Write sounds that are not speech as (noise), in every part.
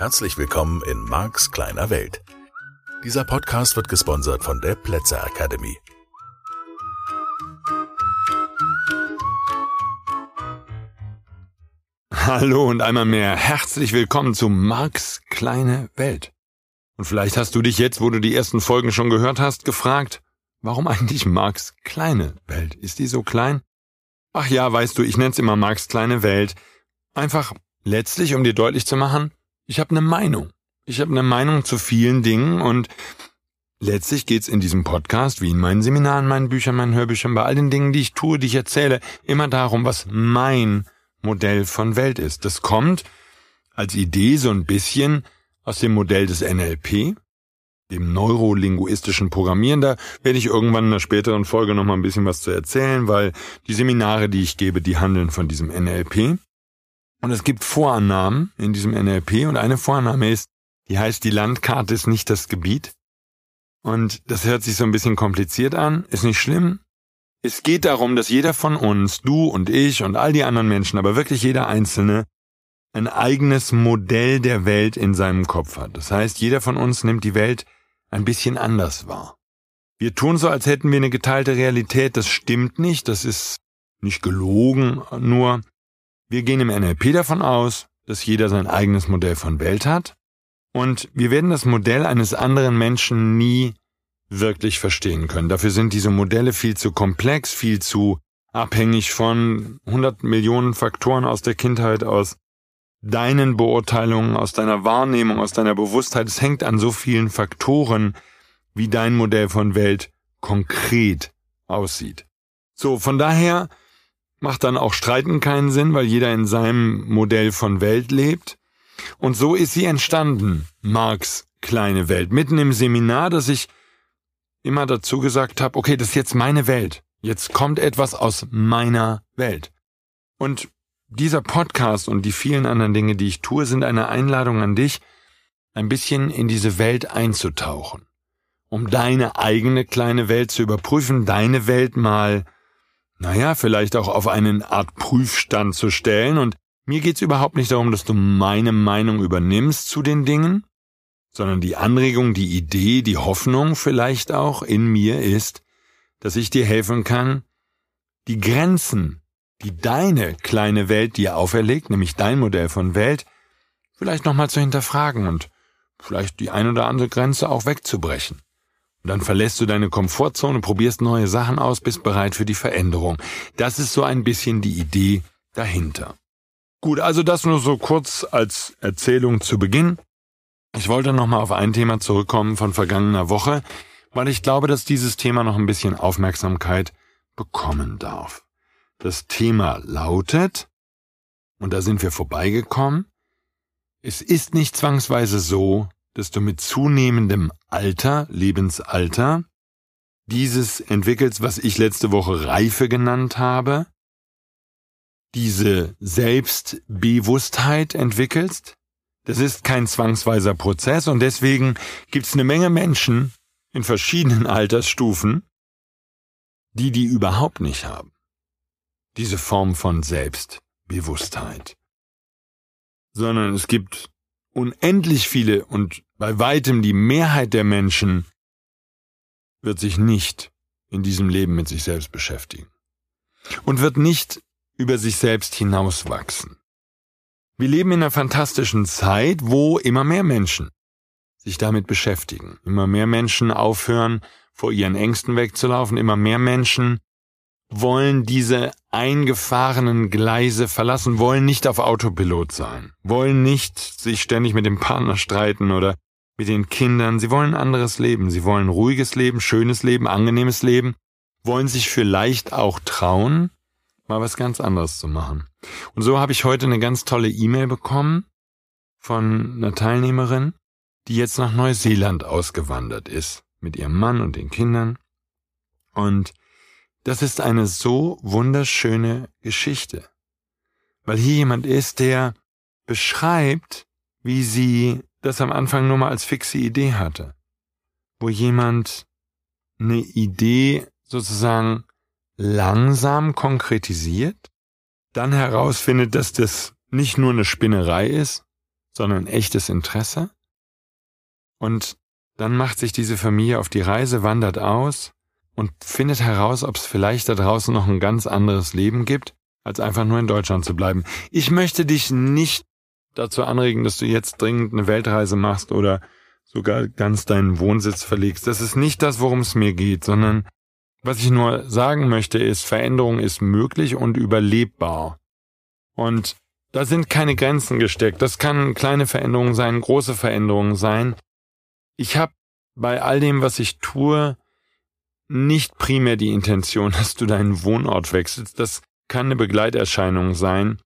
Herzlich willkommen in Marks kleiner Welt. Dieser Podcast wird gesponsert von der Plätzer Academy. Hallo und einmal mehr herzlich willkommen zu Marks kleine Welt. Und vielleicht hast du dich jetzt, wo du die ersten Folgen schon gehört hast, gefragt, warum eigentlich Marks kleine Welt? Ist die so klein? Ach ja, weißt du, ich nenn's immer Marks kleine Welt. Einfach letztlich, um dir deutlich zu machen, ich habe eine Meinung. Ich habe eine Meinung zu vielen Dingen und letztlich geht's in diesem Podcast, wie in meinen Seminaren, meinen Büchern, meinen Hörbüchern, bei all den Dingen, die ich tue, die ich erzähle, immer darum, was mein Modell von Welt ist. Das kommt als Idee so ein bisschen aus dem Modell des NLP, dem neurolinguistischen Programmieren. Da werde ich irgendwann in einer späteren Folge nochmal ein bisschen was zu erzählen, weil die Seminare, die ich gebe, die handeln von diesem NLP. Und es gibt Vorannahmen in diesem NLP und eine Vorannahme ist, die heißt, die Landkarte ist nicht das Gebiet. Und das hört sich so ein bisschen kompliziert an, ist nicht schlimm. Es geht darum, dass jeder von uns, du und ich und all die anderen Menschen, aber wirklich jeder Einzelne, ein eigenes Modell der Welt in seinem Kopf hat. Das heißt, jeder von uns nimmt die Welt ein bisschen anders wahr. Wir tun so, als hätten wir eine geteilte Realität. Das stimmt nicht, das ist nicht gelogen, nur wir gehen im NLP davon aus, dass jeder sein eigenes Modell von Welt hat und wir werden das Modell eines anderen Menschen nie wirklich verstehen können. Dafür sind diese Modelle viel zu komplex, viel zu abhängig von 100 Millionen Faktoren aus der Kindheit, aus deinen Beurteilungen, aus deiner Wahrnehmung, aus deiner Bewusstheit. Es hängt an so vielen Faktoren, wie dein Modell von Welt konkret aussieht. So, von daher macht dann auch Streiten keinen Sinn, weil jeder in seinem Modell von Welt lebt. Und so ist sie entstanden, Marx kleine Welt. Mitten im Seminar, dass ich immer dazu gesagt habe, okay, das ist jetzt meine Welt. Jetzt kommt etwas aus meiner Welt. Und dieser Podcast und die vielen anderen Dinge, die ich tue, sind eine Einladung an dich, ein bisschen in diese Welt einzutauchen, um deine eigene kleine Welt zu überprüfen, deine Welt mal naja, vielleicht auch auf einen Art Prüfstand zu stellen. Und mir geht's überhaupt nicht darum, dass du meine Meinung übernimmst zu den Dingen, sondern die Anregung, die Idee, die Hoffnung vielleicht auch in mir ist, dass ich dir helfen kann, die Grenzen, die deine kleine Welt dir auferlegt, nämlich dein Modell von Welt, vielleicht nochmal zu hinterfragen und vielleicht die ein oder andere Grenze auch wegzubrechen. Dann verlässt du deine Komfortzone, probierst neue Sachen aus, bist bereit für die Veränderung. Das ist so ein bisschen die Idee dahinter. Gut, also das nur so kurz als Erzählung zu Beginn. Ich wollte nochmal auf ein Thema zurückkommen von vergangener Woche, weil ich glaube, dass dieses Thema noch ein bisschen Aufmerksamkeit bekommen darf. Das Thema lautet, und da sind wir vorbeigekommen, es ist nicht zwangsweise so, du mit zunehmendem Alter, Lebensalter, dieses entwickelst, was ich letzte Woche Reife genannt habe, diese Selbstbewusstheit entwickelst. Das ist kein zwangsweiser Prozess und deswegen gibt es eine Menge Menschen in verschiedenen Altersstufen, die die überhaupt nicht haben. Diese Form von Selbstbewusstheit. Sondern es gibt unendlich viele und bei weitem die Mehrheit der Menschen wird sich nicht in diesem Leben mit sich selbst beschäftigen und wird nicht über sich selbst hinauswachsen. Wir leben in einer fantastischen Zeit, wo immer mehr Menschen sich damit beschäftigen, immer mehr Menschen aufhören, vor ihren Ängsten wegzulaufen, immer mehr Menschen wollen diese eingefahrenen Gleise verlassen, wollen nicht auf Autopilot sein, wollen nicht sich ständig mit dem Partner streiten oder mit den Kindern. Sie wollen anderes Leben. Sie wollen ruhiges Leben, schönes Leben, angenehmes Leben, wollen sich vielleicht auch trauen, mal was ganz anderes zu machen. Und so habe ich heute eine ganz tolle E-Mail bekommen von einer Teilnehmerin, die jetzt nach Neuseeland ausgewandert ist mit ihrem Mann und den Kindern. Und das ist eine so wunderschöne Geschichte, weil hier jemand ist, der beschreibt, wie sie das am Anfang nur mal als fixe Idee hatte, wo jemand eine Idee sozusagen langsam konkretisiert, dann herausfindet, dass das nicht nur eine Spinnerei ist, sondern echtes Interesse. Und dann macht sich diese Familie auf die Reise, wandert aus und findet heraus, ob es vielleicht da draußen noch ein ganz anderes Leben gibt, als einfach nur in Deutschland zu bleiben. Ich möchte dich nicht dazu anregen, dass du jetzt dringend eine Weltreise machst oder sogar ganz deinen Wohnsitz verlegst. Das ist nicht das, worum es mir geht, sondern was ich nur sagen möchte, ist, Veränderung ist möglich und überlebbar. Und da sind keine Grenzen gesteckt. Das kann kleine Veränderungen sein, große Veränderungen sein. Ich habe bei all dem, was ich tue, nicht primär die Intention, (laughs) dass du deinen Wohnort wechselst. Das kann eine Begleiterscheinung sein.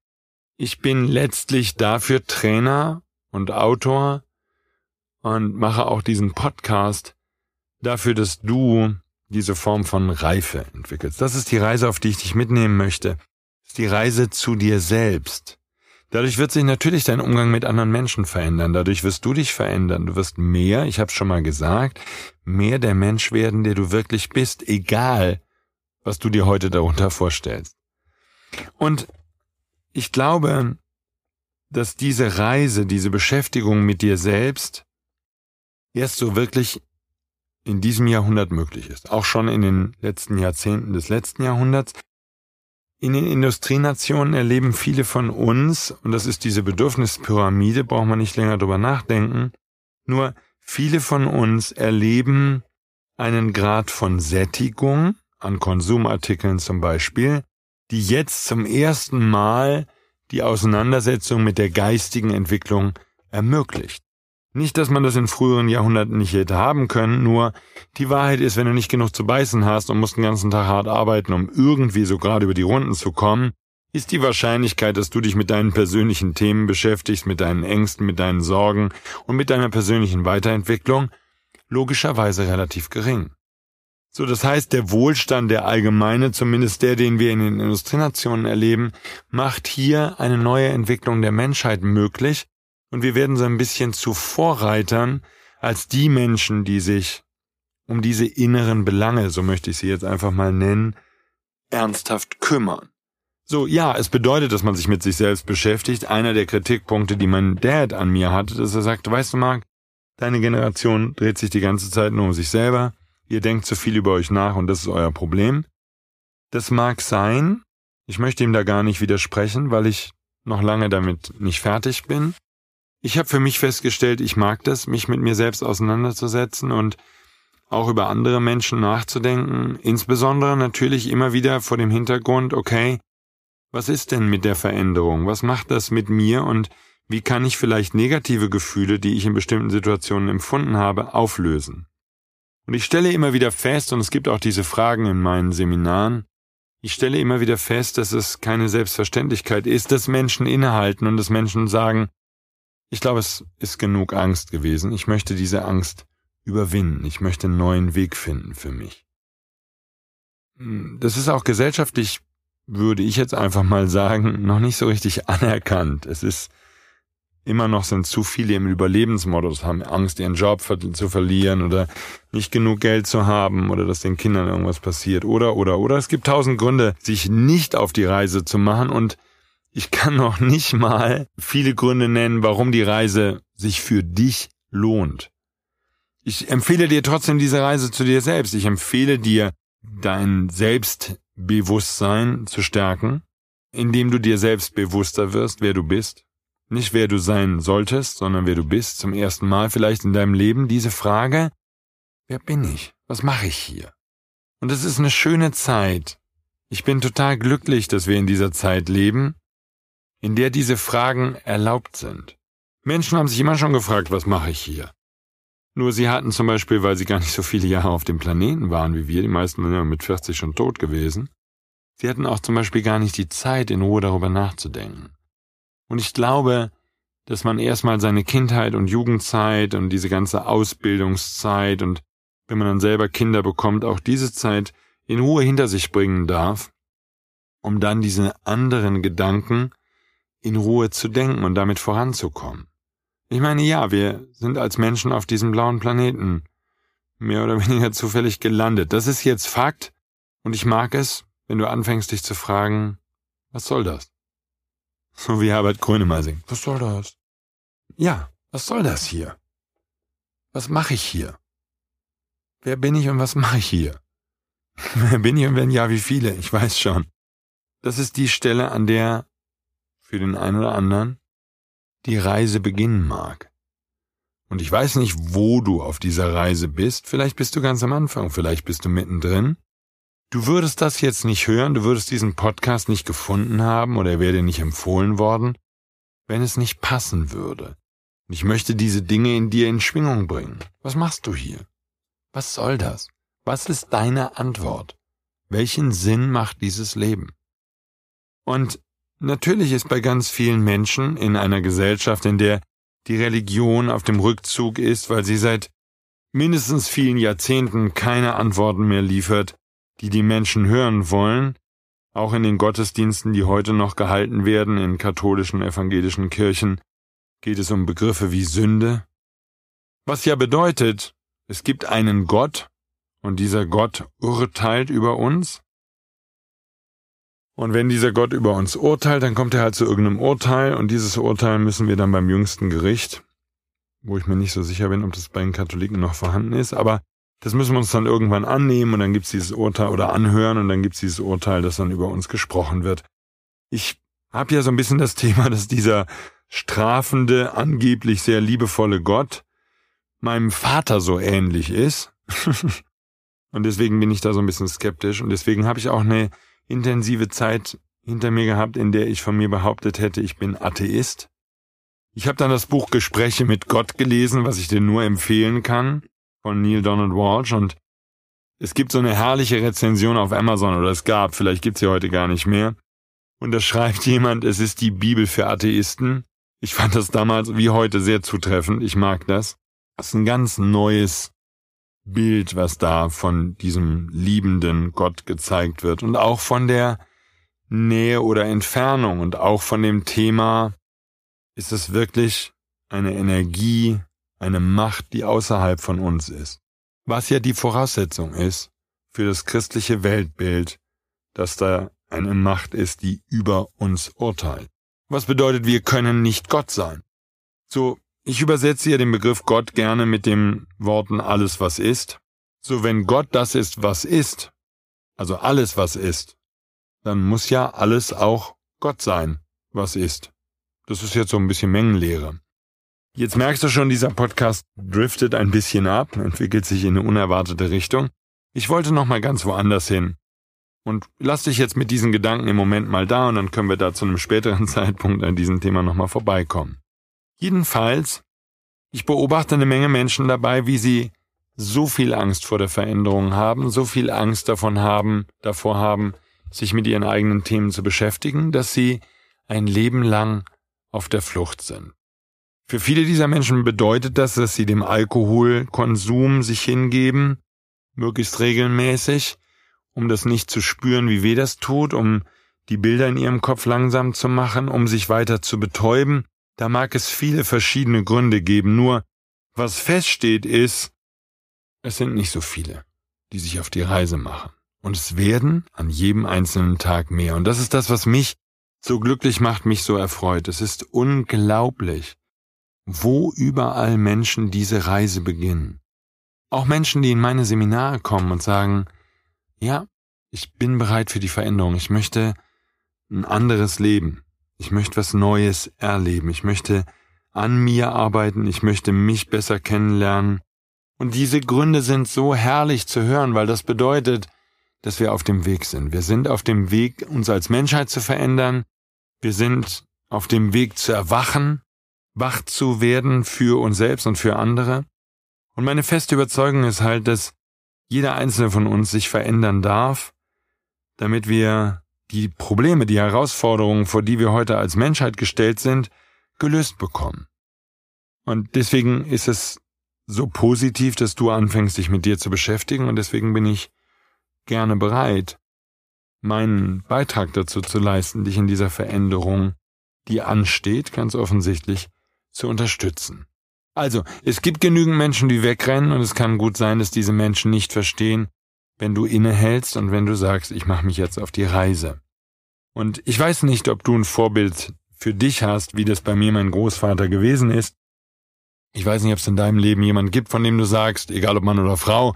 Ich bin letztlich dafür Trainer und Autor und mache auch diesen Podcast dafür, dass du diese Form von Reife entwickelst. Das ist die Reise, auf die ich dich mitnehmen möchte. Das ist die Reise zu dir selbst. Dadurch wird sich natürlich dein Umgang mit anderen Menschen verändern. Dadurch wirst du dich verändern. Du wirst mehr, ich habe schon mal gesagt, mehr der Mensch werden, der du wirklich bist, egal, was du dir heute darunter vorstellst. Und ich glaube, dass diese Reise, diese Beschäftigung mit dir selbst erst so wirklich in diesem Jahrhundert möglich ist. Auch schon in den letzten Jahrzehnten des letzten Jahrhunderts. In den Industrienationen erleben viele von uns, und das ist diese Bedürfnispyramide, braucht man nicht länger drüber nachdenken, nur viele von uns erleben einen Grad von Sättigung an Konsumartikeln zum Beispiel, die jetzt zum ersten Mal die Auseinandersetzung mit der geistigen Entwicklung ermöglicht. Nicht, dass man das in früheren Jahrhunderten nicht hätte haben können, nur die Wahrheit ist, wenn du nicht genug zu beißen hast und musst den ganzen Tag hart arbeiten, um irgendwie so gerade über die Runden zu kommen, ist die Wahrscheinlichkeit, dass du dich mit deinen persönlichen Themen beschäftigst, mit deinen Ängsten, mit deinen Sorgen und mit deiner persönlichen Weiterentwicklung logischerweise relativ gering. So, das heißt, der Wohlstand, der allgemeine, zumindest der, den wir in den Industrienationen erleben, macht hier eine neue Entwicklung der Menschheit möglich, und wir werden so ein bisschen zu Vorreitern als die Menschen, die sich um diese inneren Belange, so möchte ich sie jetzt einfach mal nennen, ernsthaft kümmern. So, ja, es bedeutet, dass man sich mit sich selbst beschäftigt. Einer der Kritikpunkte, die mein Dad an mir hatte, dass er sagte, weißt du, Mark, deine Generation dreht sich die ganze Zeit nur um sich selber. Ihr denkt zu viel über euch nach und das ist euer Problem. Das mag sein. Ich möchte ihm da gar nicht widersprechen, weil ich noch lange damit nicht fertig bin. Ich habe für mich festgestellt, ich mag das, mich mit mir selbst auseinanderzusetzen und auch über andere Menschen nachzudenken, insbesondere natürlich immer wieder vor dem Hintergrund, okay, was ist denn mit der Veränderung? Was macht das mit mir und wie kann ich vielleicht negative Gefühle, die ich in bestimmten Situationen empfunden habe, auflösen? Und ich stelle immer wieder fest, und es gibt auch diese Fragen in meinen Seminaren, ich stelle immer wieder fest, dass es keine Selbstverständlichkeit ist, dass Menschen innehalten und dass Menschen sagen, ich glaube, es ist genug Angst gewesen. Ich möchte diese Angst überwinden. Ich möchte einen neuen Weg finden für mich. Hm, das ist auch gesellschaftlich, würde ich jetzt einfach mal sagen, noch nicht so richtig anerkannt. Es ist immer noch sind zu viele im Überlebensmodus, haben Angst, ihren Job zu verlieren oder nicht genug Geld zu haben oder dass den Kindern irgendwas passiert oder, oder, oder. Es gibt tausend Gründe, sich nicht auf die Reise zu machen und ich kann noch nicht mal viele Gründe nennen, warum die Reise sich für dich lohnt. Ich empfehle dir trotzdem diese Reise zu dir selbst. Ich empfehle dir, dein Selbstbewusstsein zu stärken, indem du dir selbst bewusster wirst, wer du bist. Nicht wer du sein solltest, sondern wer du bist. Zum ersten Mal vielleicht in deinem Leben diese Frage, wer bin ich? Was mache ich hier? Und es ist eine schöne Zeit. Ich bin total glücklich, dass wir in dieser Zeit leben in der diese Fragen erlaubt sind. Menschen haben sich immer schon gefragt, was mache ich hier? Nur sie hatten zum Beispiel, weil sie gar nicht so viele Jahre auf dem Planeten waren wie wir, die meisten sind ja mit 40 schon tot gewesen, sie hatten auch zum Beispiel gar nicht die Zeit, in Ruhe darüber nachzudenken. Und ich glaube, dass man erstmal seine Kindheit und Jugendzeit und diese ganze Ausbildungszeit und wenn man dann selber Kinder bekommt, auch diese Zeit in Ruhe hinter sich bringen darf, um dann diese anderen Gedanken in Ruhe zu denken und damit voranzukommen. Ich meine, ja, wir sind als Menschen auf diesem blauen Planeten mehr oder weniger zufällig gelandet. Das ist jetzt Fakt und ich mag es, wenn du anfängst dich zu fragen, was soll das? So wie Herbert Grönemeyer singt. Was soll das? ja, was soll das hier? Was mache ich hier? Wer bin ich und was mache ich hier? (laughs) Wer bin ich und wenn ja, wie viele? Ich weiß schon. Das ist die Stelle, an der für den einen oder anderen die Reise beginnen mag. Und ich weiß nicht, wo du auf dieser Reise bist. Vielleicht bist du ganz am Anfang, vielleicht bist du mittendrin. Du würdest das jetzt nicht hören, du würdest diesen Podcast nicht gefunden haben oder er wäre dir nicht empfohlen worden, wenn es nicht passen würde. Und ich möchte diese Dinge in dir in Schwingung bringen. Was machst du hier? Was soll das? Was ist deine Antwort? Welchen Sinn macht dieses Leben? Und natürlich ist bei ganz vielen Menschen in einer Gesellschaft, in der die Religion auf dem Rückzug ist, weil sie seit mindestens vielen Jahrzehnten keine Antworten mehr liefert, die die Menschen hören wollen, auch in den Gottesdiensten, die heute noch gehalten werden in katholischen evangelischen Kirchen, geht es um Begriffe wie Sünde, was ja bedeutet, es gibt einen Gott, und dieser Gott urteilt über uns. Und wenn dieser Gott über uns urteilt, dann kommt er halt zu irgendeinem Urteil, und dieses Urteil müssen wir dann beim jüngsten Gericht, wo ich mir nicht so sicher bin, ob das bei den Katholiken noch vorhanden ist, aber das müssen wir uns dann irgendwann annehmen und dann gibt's dieses Urteil oder anhören und dann gibt's dieses Urteil, das dann über uns gesprochen wird. Ich habe ja so ein bisschen das Thema, dass dieser strafende, angeblich sehr liebevolle Gott meinem Vater so ähnlich ist. (laughs) und deswegen bin ich da so ein bisschen skeptisch und deswegen habe ich auch eine intensive Zeit hinter mir gehabt, in der ich von mir behauptet hätte, ich bin Atheist. Ich habe dann das Buch Gespräche mit Gott gelesen, was ich dir nur empfehlen kann von Neil Donald Walsh und es gibt so eine herrliche Rezension auf Amazon oder es gab, vielleicht gibt's sie heute gar nicht mehr. Und da schreibt (laughs) jemand, es ist die Bibel für Atheisten. Ich fand das damals wie heute sehr zutreffend. Ich mag das. Das ist ein ganz neues Bild, was da von diesem liebenden Gott gezeigt wird und auch von der Nähe oder Entfernung und auch von dem Thema, ist es wirklich eine Energie, eine Macht, die außerhalb von uns ist. Was ja die Voraussetzung ist für das christliche Weltbild, dass da eine Macht ist, die über uns urteilt. Was bedeutet, wir können nicht Gott sein. So, ich übersetze hier den Begriff Gott gerne mit den Worten alles, was ist. So, wenn Gott das ist, was ist, also alles, was ist, dann muss ja alles auch Gott sein, was ist. Das ist jetzt so ein bisschen Mengenlehre. Jetzt merkst du schon, dieser Podcast driftet ein bisschen ab, entwickelt sich in eine unerwartete Richtung. Ich wollte noch mal ganz woanders hin. Und lass dich jetzt mit diesen Gedanken im Moment mal da und dann können wir da zu einem späteren (laughs) Zeitpunkt an diesem Thema noch mal vorbeikommen. Jedenfalls, ich beobachte eine Menge Menschen dabei, wie sie so viel Angst vor der Veränderung haben, so viel Angst davon haben, davor haben, sich mit ihren eigenen Themen zu beschäftigen, dass sie ein Leben lang auf der Flucht sind. Für viele dieser Menschen bedeutet das, dass sie dem Alkoholkonsum sich hingeben, möglichst regelmäßig, um das nicht zu spüren, wie weh das tut, um die Bilder in ihrem Kopf langsam zu machen, um sich weiter zu betäuben. Da mag es viele verschiedene Gründe geben, nur was feststeht ist, es sind nicht so viele, die sich auf die Reise machen. Und es werden an jedem einzelnen Tag mehr. Und das ist das, was mich so glücklich macht, mich so erfreut. Es ist unglaublich, wo überall Menschen diese Reise beginnen. Auch Menschen, die in meine Seminare kommen und sagen, ja, ich bin bereit für die Veränderung, ich möchte ein anderes Leben, ich möchte was Neues erleben, ich möchte an mir arbeiten, ich möchte mich besser kennenlernen. Und diese Gründe sind so herrlich zu hören, weil das bedeutet, dass wir auf dem Weg sind. Wir sind auf dem Weg, uns als Menschheit zu verändern. Wir sind auf dem Weg zu erwachen wach zu werden für uns selbst und für andere. Und meine feste Überzeugung ist halt, dass jeder einzelne von uns sich verändern darf, damit wir die Probleme, die Herausforderungen, vor die wir heute als Menschheit gestellt sind, gelöst bekommen. Und deswegen ist es so positiv, dass du anfängst, dich mit dir zu beschäftigen und deswegen bin ich gerne bereit, meinen Beitrag dazu zu leisten, dich in dieser Veränderung, die ansteht, ganz offensichtlich, zu unterstützen. Also, es gibt genügend Menschen, die wegrennen und es kann gut sein, dass diese Menschen nicht verstehen, wenn du innehältst und wenn du sagst, ich mache mich jetzt auf die Reise. Und ich weiß nicht, ob du ein Vorbild für dich hast, wie das bei mir mein Großvater gewesen ist. Ich weiß nicht, ob es in deinem Leben jemand gibt, von dem du sagst, egal ob Mann oder Frau,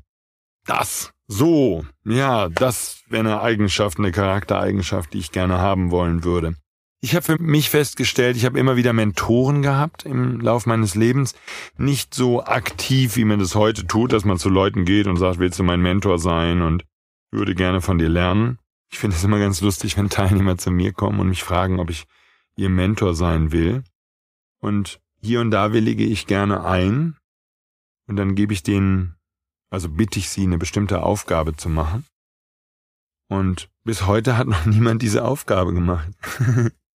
das, so, ja, das wäre eine Eigenschaft, eine Charaktereigenschaft, die ich gerne haben wollen würde. Ich habe für mich festgestellt, ich habe immer wieder Mentoren gehabt im Lauf meines Lebens. Nicht so aktiv, wie man das heute tut, dass man zu Leuten geht und sagt, willst du mein Mentor sein und würde gerne von dir lernen. Ich finde es immer ganz lustig, wenn Teilnehmer zu mir kommen und mich fragen, ob ich ihr Mentor sein will. Und hier und da willige ich gerne ein und dann gebe ich denen, also bitte ich sie, eine bestimmte Aufgabe zu machen. Und bis heute hat noch (laughs) niemand diese Aufgabe gemacht. (laughs)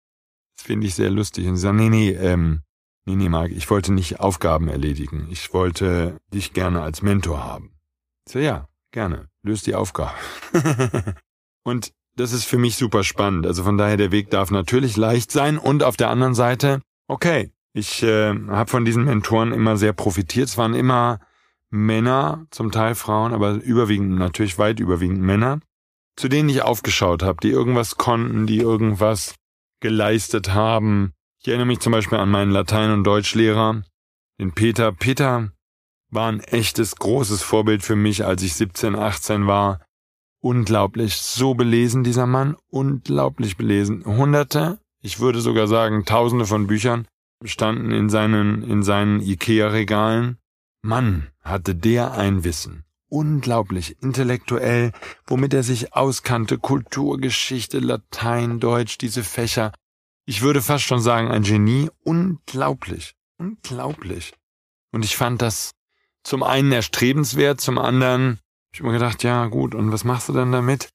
das finde ich sehr lustig. Und sie sagen, nee, nee, ähm, nee, nee, Marc, ich wollte nicht Aufgaben erledigen. Ich wollte dich gerne als Mentor haben. So, ja, gerne. Löst die Aufgabe. (laughs) und das ist für mich super spannend. Also von daher, der Weg darf natürlich leicht sein. Und auf der anderen Seite, okay, ich äh, habe von diesen Mentoren immer sehr profitiert. Es waren immer Männer, zum Teil Frauen, aber überwiegend, natürlich weit überwiegend Männer, zu denen ich aufgeschaut habe, die irgendwas konnten, die irgendwas geleistet haben. Ich erinnere mich zum Beispiel an meinen Latein- und Deutschlehrer, den Peter. Peter war ein echtes, großes Vorbild für mich, als ich 17, 18 war. Unglaublich, so belesen dieser Mann, unglaublich belesen. Hunderte, ich würde sogar sagen Tausende von Büchern standen in seinen, in seinen Ikea-Regalen. Mann, hatte der ein Wissen. Unglaublich intellektuell, womit er sich auskannte, Kulturgeschichte, Latein, Deutsch, diese Fächer. Ich würde fast schon sagen, ein Genie. Unglaublich. Unglaublich. Und ich fand das zum einen erstrebenswert, zum anderen, ich habe mir gedacht, ja gut, und was machst du denn damit?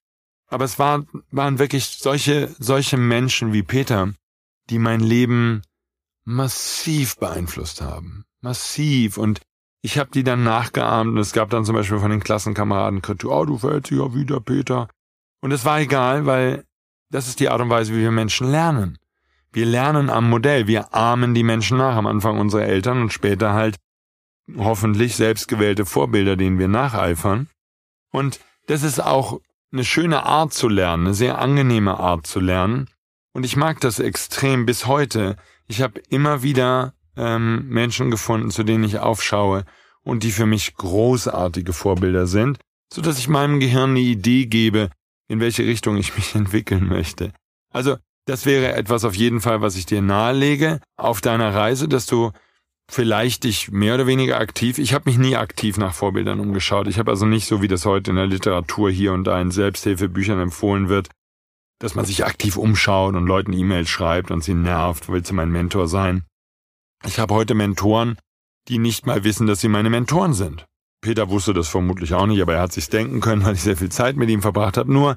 Aber es war, waren wirklich solche, solche Menschen wie Peter, die mein Leben massiv beeinflusst haben. Massiv. Und ich habe die dann nachgeahmt und es gab dann zum Beispiel von den Klassenkameraden Kritik, oh, du fällst ja wieder, Peter. Und es war egal, weil das ist die Art und Weise, wie wir Menschen lernen. Wir lernen am Modell, wir ahmen die Menschen nach, am Anfang unsere Eltern und später halt hoffentlich selbstgewählte Vorbilder, denen wir nacheifern. Und das ist auch eine schöne Art zu lernen, eine sehr angenehme Art zu lernen. Und ich mag das extrem bis heute, ich habe immer wieder ähm, Menschen gefunden, zu denen ich aufschaue und die für mich großartige Vorbilder sind, so dass ich meinem Gehirn eine Idee gebe, in welche Richtung ich mich (laughs) entwickeln möchte. Also, das wäre etwas auf jeden Fall, was ich dir nahelege auf deiner Reise, dass du vielleicht dich mehr oder weniger aktiv, ich habe mich nie aktiv nach Vorbildern umgeschaut. Ich habe also nicht so, wie das heute in der Literatur hier und da in Selbsthilfebüchern empfohlen wird, dass man sich aktiv umschaut und Leuten E-Mails schreibt und sie nervt, willst du mein Mentor sein? Ich habe heute Mentoren, die nicht mal wissen, dass sie meine Mentoren sind. Peter wusste das vermutlich auch nicht, aber er hat sich's denken können, (laughs) weil ich sehr viel Zeit mit ihm verbracht habe. Nur,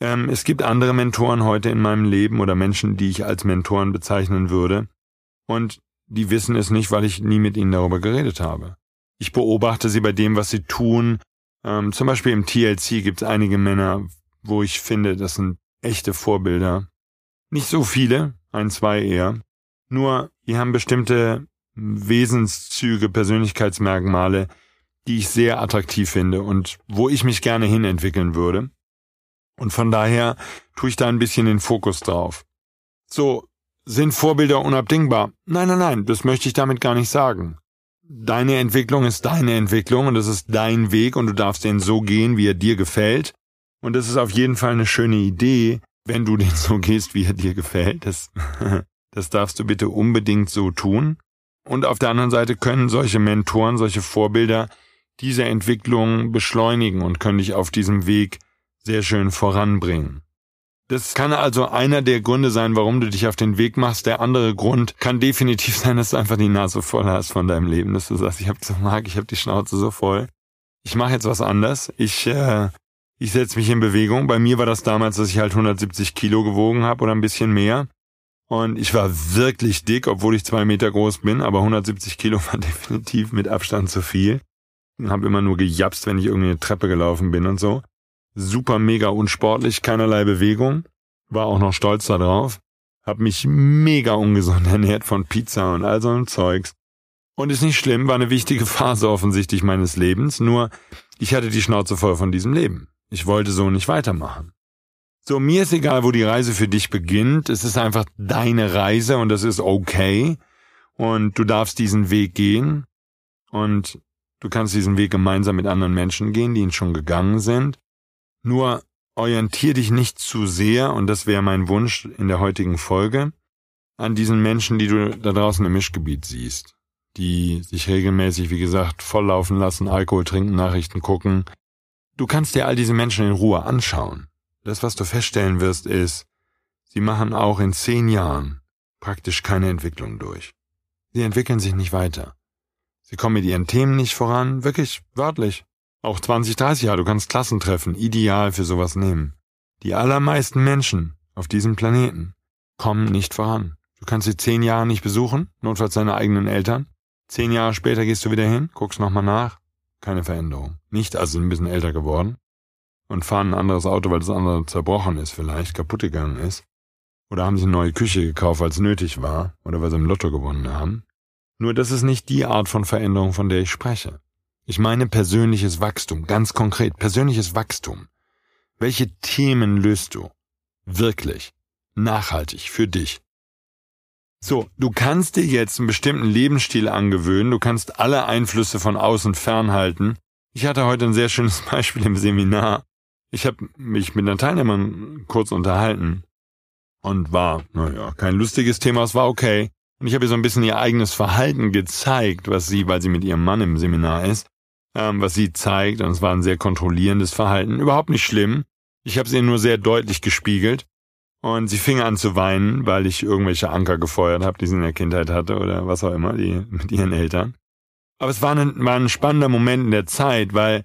ähm, es gibt andere Mentoren heute in meinem Leben oder Menschen, die ich als Mentoren bezeichnen würde. Und die wissen es nicht, weil ich nie mit ihnen darüber geredet habe. Ich beobachte sie bei dem, was sie tun. Ähm, zum Beispiel im TLC gibt es einige Männer, wo ich finde, das sind echte Vorbilder. Nicht so viele, ein, zwei eher. Nur, die haben bestimmte Wesenszüge, Persönlichkeitsmerkmale, die ich sehr attraktiv finde und wo ich mich gerne hin entwickeln würde. Und von daher tue ich da ein bisschen den Fokus drauf. So, sind Vorbilder unabdingbar? Nein, nein, nein, das möchte ich damit gar nicht sagen. Deine Entwicklung ist deine Entwicklung und das ist dein Weg und du darfst den so gehen, wie er dir gefällt. Und das ist auf jeden Fall eine schöne Idee, wenn du den so gehst, wie er dir gefällt. Das, (laughs) das darfst du bitte unbedingt so tun. Und auf der anderen Seite können solche Mentoren, solche Vorbilder diese Entwicklung beschleunigen und können dich auf diesem Weg sehr schön voranbringen. Das kann also einer der Gründe sein, warum du dich auf den Weg machst. Der andere Grund kann definitiv (laughs) sein, dass du einfach die Nase voll hast von deinem Leben, dass du sagst, ich hab so mag, ich hab die Schnauze so voll. Ich mache jetzt was anders. Ich äh, ich setze mich in Bewegung. Bei mir war das damals, dass ich halt 170 Kilo gewogen habe oder ein bisschen mehr. Und ich war wirklich dick, obwohl ich zwei Meter groß bin, aber 170 Kilo war (laughs) definitiv mit Abstand zu viel. Und habe immer nur gejapst, wenn ich irgendwie eine Treppe gelaufen bin und so. Super mega unsportlich, keinerlei Bewegung. War auch noch stolz darauf. Hab mich mega ungesund (laughs) ernährt von Pizza und all so ein Zeugs. Und ist nicht schlimm, war eine wichtige (laughs) Phase offensichtlich meines Lebens, nur ich hatte die Schnauze voll von diesem Leben. Ich wollte so nicht weitermachen. So, mir ist egal, wo die Reise für dich beginnt. Es ist einfach deine Reise und das ist okay. und du darfst diesen Weg gehen und du kannst diesen Weg gemeinsam mit anderen Menschen gehen, die ihn schon gegangen sind. Nur orientier dich nicht zu sehr, und das wäre mein Wunsch in der heutigen Folge, an diesen Menschen, die du da draußen im Mischgebiet siehst, die sich regelmäßig, wie gesagt, volllaufen lassen, Alkohol trinken, Nachrichten gucken. Du kannst dir all diese Menschen in Ruhe anschauen. Das, was du feststellen wirst, ist, sie machen auch in zehn Jahren praktisch keine Entwicklung durch. Sie entwickeln sich nicht weiter. Sie kommen mit ihren Themen nicht voran, wirklich wörtlich. Auch 20, 30 Jahre, du kannst Klassentreffen ideal für sowas nehmen. Die allermeisten Menschen auf diesem Planeten kommen nicht voran. Du kannst sie zehn Jahre nicht besuchen, notfalls deine eigenen Eltern. Zehn Jahre später gehst du wieder hin, guckst nochmal nach. Keine Veränderung. Nicht, also ein bisschen älter geworden. Und fahren ein anderes Auto, weil das andere zerbrochen ist vielleicht, kaputt gegangen ist. Oder haben sie eine neue Küche gekauft, weil es nötig war. Oder weil sie im Lotto gewonnen haben. Nur das ist nicht die Art von Veränderung, von der ich spreche. Ich meine persönliches Wachstum, ganz konkret, persönliches Wachstum. Welche Themen löst du? Wirklich. Nachhaltig für dich. So, du kannst dir jetzt einen bestimmten Lebensstil angewöhnen, du kannst alle Einflüsse von außen fernhalten. Ich hatte heute ein sehr schönes (laughs) Beispiel im Seminar. Ich habe mich mit einer Teilnehmerin kurz unterhalten und war, naja, kein lustiges Thema, es war okay. Und ich habe ihr so ein bisschen ihr eigenes Verhalten gezeigt, was sie, weil sie mit ihrem Mann im Seminar ist, ähm, was sie zeigt. Und es war ein sehr kontrollierendes Verhalten. Überhaupt nicht schlimm. Ich habe sie nur sehr deutlich gespiegelt. Und sie fing an zu weinen, weil ich irgendwelche Anker gefeuert habe, die sie in der Kindheit hatte oder was auch immer, die mit ihren Eltern. Aber es war ein, war ein spannender Moment in der Zeit, weil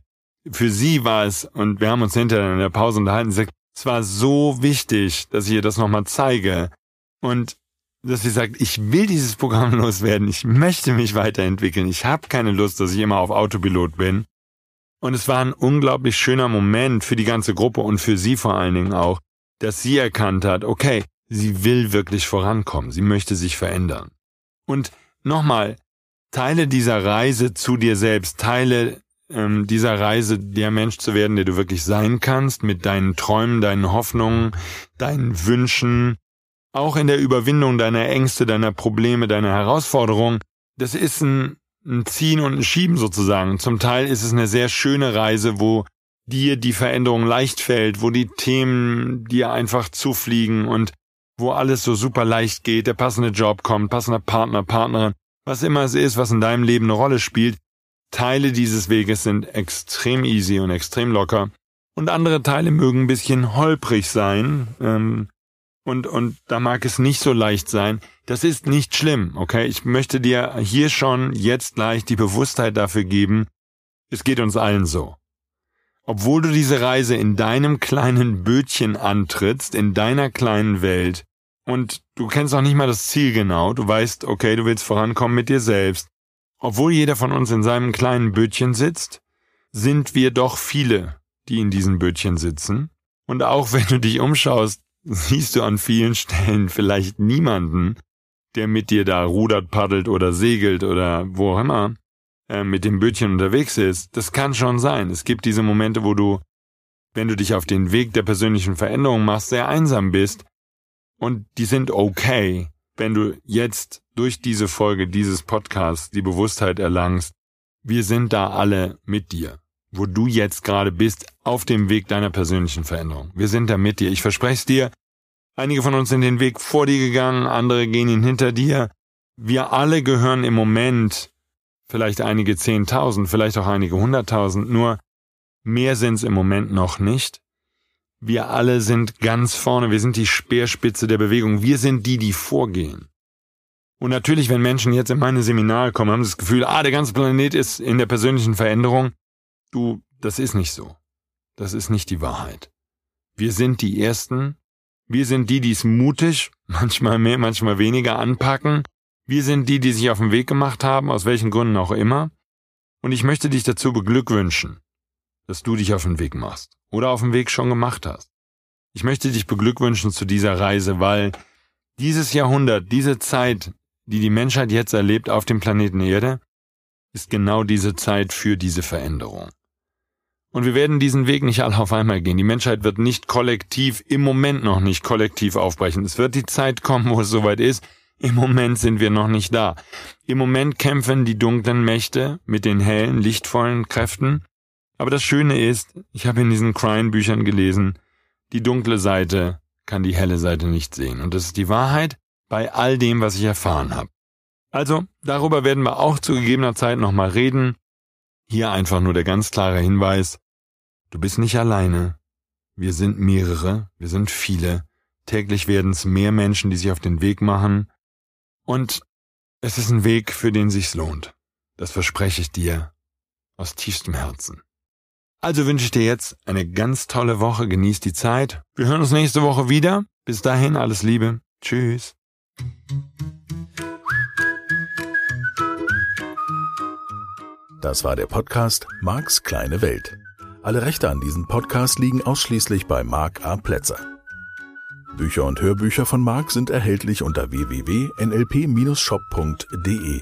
für sie war es, und wir haben uns hinterher in der Pause unterhalten, sagt, es war so wichtig, dass ich ihr das nochmal zeige. Und dass sie sagt, ich will dieses Programm (laughs) loswerden, ich möchte mich weiterentwickeln, ich habe keine Lust, dass ich immer auf Autopilot bin. Und es war ein unglaublich schöner Moment für die ganze Gruppe und für sie vor allen Dingen auch, dass sie erkannt hat, okay, sie will wirklich vorankommen, sie möchte sich verändern. Und nochmal, Teile dieser Reise zu dir selbst, Teile ähm, dieser Reise, der Mensch zu werden, der du wirklich sein kannst, mit deinen Träumen, deinen Hoffnungen, deinen Wünschen, auch in der Überwindung deiner Ängste, deiner Probleme, deiner Herausforderungen, das ist ein, ein Ziehen und ein Schieben sozusagen. Zum Teil ist es eine sehr schöne Reise, wo dir die Veränderung leicht fällt, wo die Themen dir einfach zufliegen und wo alles so super leicht geht, der passende Job kommt, passender Partner, Partnerin, was immer es ist, was in deinem Leben eine Rolle spielt. Teile dieses Weges sind extrem easy und extrem locker und andere Teile mögen ein bisschen holprig sein, ähm, und, und da mag es nicht so leicht sein. Das ist nicht schlimm, okay? Ich möchte dir hier schon jetzt gleich die Bewusstheit dafür geben, es geht uns allen so. Obwohl du diese Reise in deinem kleinen Bötchen antrittst, in deiner kleinen Welt, und du kennst auch nicht mal das Ziel genau, du weißt, okay, du willst vorankommen mit dir selbst, obwohl jeder von uns in seinem kleinen Bötchen sitzt, sind wir doch viele, die in diesen Bötchen sitzen. Und auch wenn du dich umschaust, siehst du an vielen Stellen vielleicht niemanden, der mit dir da rudert, paddelt oder segelt oder wo auch immer äh, mit dem Bötchen unterwegs ist. Das kann schon sein. Es gibt diese Momente, wo du, wenn du dich auf den Weg der persönlichen Veränderung machst, sehr einsam bist. Und die sind okay, wenn du jetzt durch diese Folge dieses Podcasts die Bewusstheit erlangst, wir sind da alle mit dir wo du jetzt gerade bist, auf dem Weg deiner persönlichen Veränderung. Wir sind da mit dir. Ich verspreche es dir. Einige von uns sind den Weg vor dir gegangen, andere gehen ihn hinter dir. Wir alle gehören im Moment, vielleicht einige Zehntausend, vielleicht auch einige Hunderttausend, nur mehr sind's im Moment noch nicht. Wir alle sind ganz vorne, wir sind die Speerspitze der Bewegung, wir sind die, die vorgehen. Und natürlich, wenn Menschen jetzt in meine Seminare kommen, haben sie das Gefühl, ah, der ganze Planet ist in der persönlichen Veränderung. Du, das ist nicht so. Das ist nicht die Wahrheit. Wir sind die Ersten. Wir sind die, die es mutig, manchmal mehr, manchmal weniger anpacken. Wir sind die, die sich auf den Weg gemacht haben, aus welchen Gründen auch immer. Und ich möchte dich dazu beglückwünschen, dass du dich auf den Weg machst oder auf den Weg schon gemacht hast. Ich möchte dich beglückwünschen zu dieser Reise, weil dieses Jahrhundert, diese Zeit, die die Menschheit jetzt erlebt auf dem Planeten Erde, ist genau diese Zeit für diese Veränderung. Und wir werden diesen Weg nicht alle auf einmal gehen. Die Menschheit wird nicht kollektiv, im Moment noch nicht kollektiv aufbrechen. Es wird die Zeit kommen, wo es soweit ist. Im Moment sind wir noch nicht da. Im Moment kämpfen die dunklen Mächte mit den hellen, lichtvollen Kräften. Aber das Schöne ist, ich habe in diesen Crime-Büchern gelesen, die dunkle Seite kann die helle Seite nicht sehen. Und das ist die Wahrheit bei all dem, was ich erfahren habe. Also, darüber werden wir auch zu gegebener Zeit nochmal reden. Hier einfach nur der ganz klare Hinweis. Du bist nicht alleine. Wir sind mehrere, wir sind viele. Täglich werden es mehr Menschen, die sich auf den Weg machen. Und es ist ein Weg, für den sich's lohnt. Das verspreche ich dir aus tiefstem Herzen. Also wünsche ich dir jetzt eine ganz tolle Woche, genieß die Zeit. Wir hören uns nächste Woche wieder. Bis dahin alles Liebe. Tschüss. Das war der Podcast Marks kleine Welt. Alle Rechte an diesem Podcast liegen ausschließlich bei Mark A. Plätzer. Bücher und Hörbücher von Mark sind erhältlich unter www.nlp-shop.de.